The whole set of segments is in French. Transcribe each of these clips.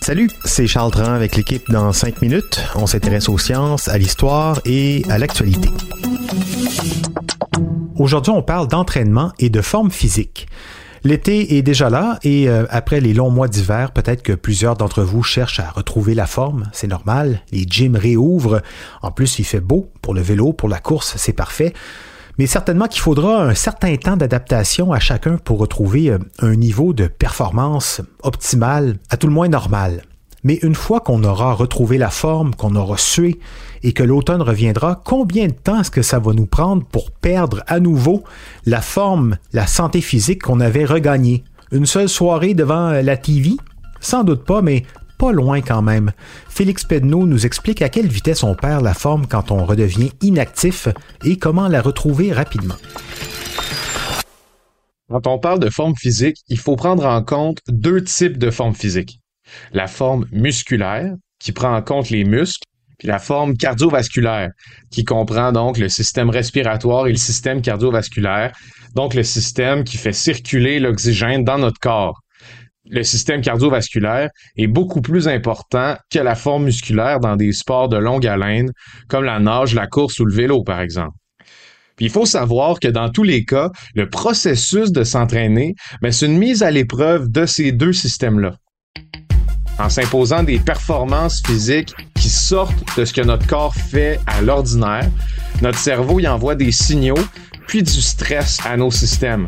Salut, c'est Charles Tran avec l'équipe dans 5 minutes. On s'intéresse aux sciences, à l'histoire et à l'actualité. Aujourd'hui, on parle d'entraînement et de forme physique. L'été est déjà là et euh, après les longs mois d'hiver, peut-être que plusieurs d'entre vous cherchent à retrouver la forme. C'est normal. Les gyms réouvrent. En plus, il fait beau pour le vélo, pour la course, c'est parfait. Mais certainement qu'il faudra un certain temps d'adaptation à chacun pour retrouver euh, un niveau de performance optimal, à tout le moins normal. Mais une fois qu'on aura retrouvé la forme, qu'on aura sué et que l'automne reviendra, combien de temps est-ce que ça va nous prendre pour perdre à nouveau la forme, la santé physique qu'on avait regagnée? Une seule soirée devant la TV? Sans doute pas, mais pas loin quand même. Félix Pedneau nous explique à quelle vitesse on perd la forme quand on redevient inactif et comment la retrouver rapidement. Quand on parle de forme physique, il faut prendre en compte deux types de formes physiques la forme musculaire, qui prend en compte les muscles, puis la forme cardiovasculaire, qui comprend donc le système respiratoire et le système cardiovasculaire, donc le système qui fait circuler l'oxygène dans notre corps. Le système cardiovasculaire est beaucoup plus important que la forme musculaire dans des sports de longue haleine, comme la nage, la course ou le vélo, par exemple. Il faut savoir que dans tous les cas, le processus de s'entraîner, ben, c'est une mise à l'épreuve de ces deux systèmes-là en s'imposant des performances physiques qui sortent de ce que notre corps fait à l'ordinaire, notre cerveau y envoie des signaux, puis du stress à nos systèmes.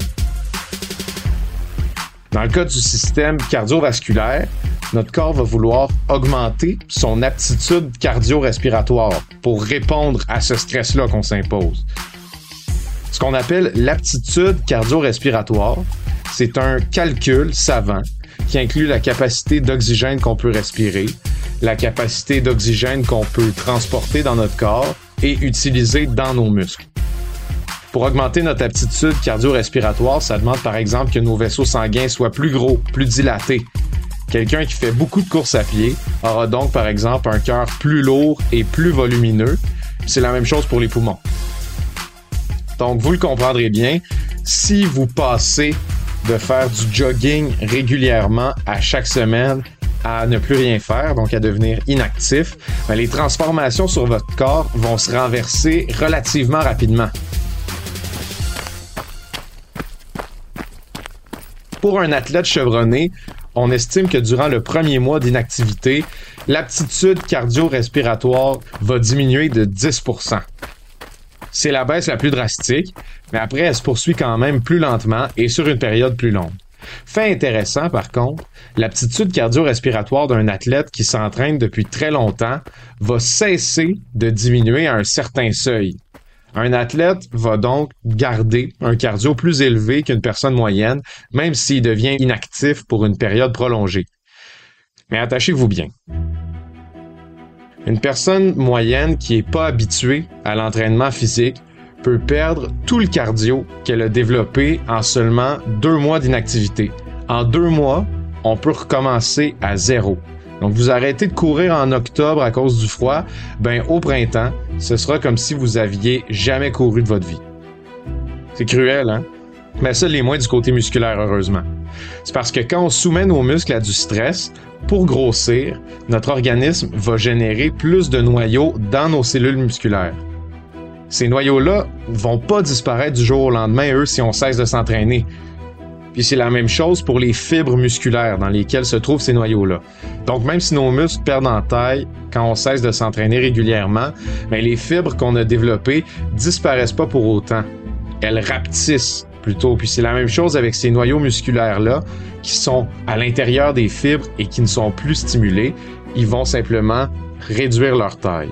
Dans le cas du système cardiovasculaire, notre corps va vouloir augmenter son aptitude cardio-respiratoire pour répondre à ce stress-là qu'on s'impose. Ce qu'on appelle l'aptitude cardio-respiratoire, c'est un calcul savant qui inclut la capacité d'oxygène qu'on peut respirer, la capacité d'oxygène qu'on peut transporter dans notre corps et utiliser dans nos muscles. Pour augmenter notre aptitude cardio-respiratoire, ça demande par exemple que nos vaisseaux sanguins soient plus gros, plus dilatés. Quelqu'un qui fait beaucoup de courses à pied aura donc par exemple un cœur plus lourd et plus volumineux. C'est la même chose pour les poumons. Donc vous le comprendrez bien, si vous passez de faire du jogging régulièrement à chaque semaine à ne plus rien faire, donc à devenir inactif, ben, les transformations sur votre corps vont se renverser relativement rapidement. Pour un athlète chevronné, on estime que durant le premier mois d'inactivité, l'aptitude cardio-respiratoire va diminuer de 10% c'est la baisse la plus drastique, mais après, elle se poursuit quand même plus lentement et sur une période plus longue. Fait intéressant, par contre, l'aptitude cardio-respiratoire d'un athlète qui s'entraîne depuis très longtemps va cesser de diminuer à un certain seuil. Un athlète va donc garder un cardio plus élevé qu'une personne moyenne, même s'il devient inactif pour une période prolongée. Mais attachez-vous bien. Une personne moyenne qui n'est pas habituée à l'entraînement physique peut perdre tout le cardio qu'elle a développé en seulement deux mois d'inactivité. En deux mois, on peut recommencer à zéro. Donc, vous arrêtez de courir en octobre à cause du froid, ben au printemps, ce sera comme si vous aviez jamais couru de votre vie. C'est cruel, hein? Mais ça les moins du côté musculaire, heureusement. C'est parce que quand on soumet nos muscles à du stress, pour grossir, notre organisme va générer plus de noyaux dans nos cellules musculaires. Ces noyaux-là vont pas disparaître du jour au lendemain, eux, si on cesse de s'entraîner. Puis c'est la même chose pour les fibres musculaires dans lesquelles se trouvent ces noyaux-là. Donc même si nos muscles perdent en taille quand on cesse de s'entraîner régulièrement, mais les fibres qu'on a développées disparaissent pas pour autant. Elles rapetissent plutôt. Puis c'est la même chose avec ces noyaux musculaires-là qui sont à l'intérieur des fibres et qui ne sont plus stimulés. Ils vont simplement réduire leur taille.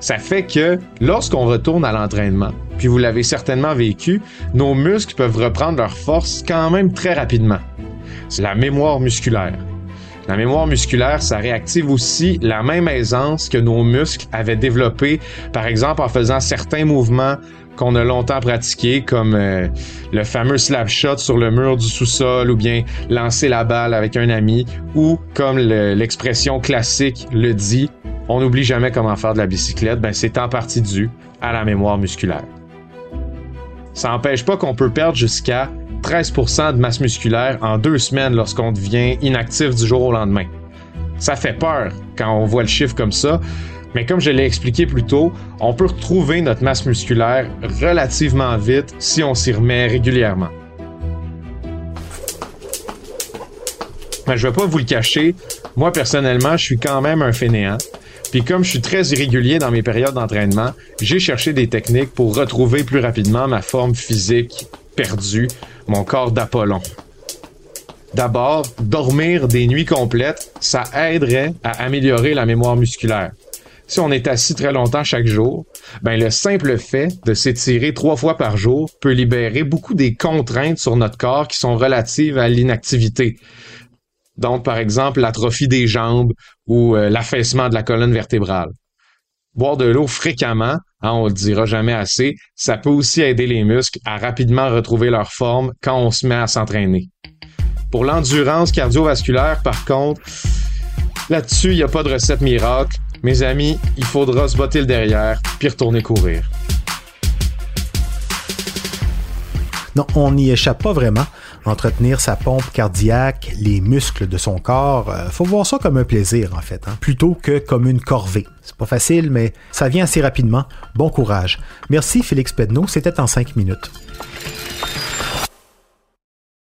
Ça fait que lorsqu'on retourne à l'entraînement, puis vous l'avez certainement vécu, nos muscles peuvent reprendre leur force quand même très rapidement. C'est la mémoire musculaire. La mémoire musculaire, ça réactive aussi la même aisance que nos muscles avaient développé, par exemple en faisant certains mouvements qu'on a longtemps pratiqués, comme euh, le fameux slap shot sur le mur du sous-sol, ou bien lancer la balle avec un ami, ou comme l'expression classique le dit, on n'oublie jamais comment faire de la bicyclette, ben c'est en partie dû à la mémoire musculaire. Ça n'empêche pas qu'on peut perdre jusqu'à 13% de masse musculaire en deux semaines lorsqu'on devient inactif du jour au lendemain. Ça fait peur quand on voit le chiffre comme ça, mais comme je l'ai expliqué plus tôt, on peut retrouver notre masse musculaire relativement vite si on s'y remet régulièrement. Mais je vais pas vous le cacher, moi personnellement, je suis quand même un fainéant. Puis comme je suis très irrégulier dans mes périodes d'entraînement, j'ai cherché des techniques pour retrouver plus rapidement ma forme physique perdue, mon corps d'Apollon. D'abord, dormir des nuits complètes, ça aiderait à améliorer la mémoire musculaire. Si on est assis très longtemps chaque jour, ben le simple fait de s'étirer trois fois par jour peut libérer beaucoup des contraintes sur notre corps qui sont relatives à l'inactivité. Donc, par exemple, l'atrophie des jambes ou euh, l'affaissement de la colonne vertébrale. Boire de l'eau fréquemment, hein, on le dira jamais assez, ça peut aussi aider les muscles à rapidement retrouver leur forme quand on se met à s'entraîner. Pour l'endurance cardiovasculaire, par contre, là-dessus, il n'y a pas de recette miracle. Mes amis, il faudra se botter le derrière puis retourner courir. Non, on n'y échappe pas vraiment. Entretenir sa pompe cardiaque, les muscles de son corps, euh, faut voir ça comme un plaisir en fait, hein, plutôt que comme une corvée. C'est pas facile, mais ça vient assez rapidement. Bon courage. Merci Félix Pedneau, c'était en cinq minutes.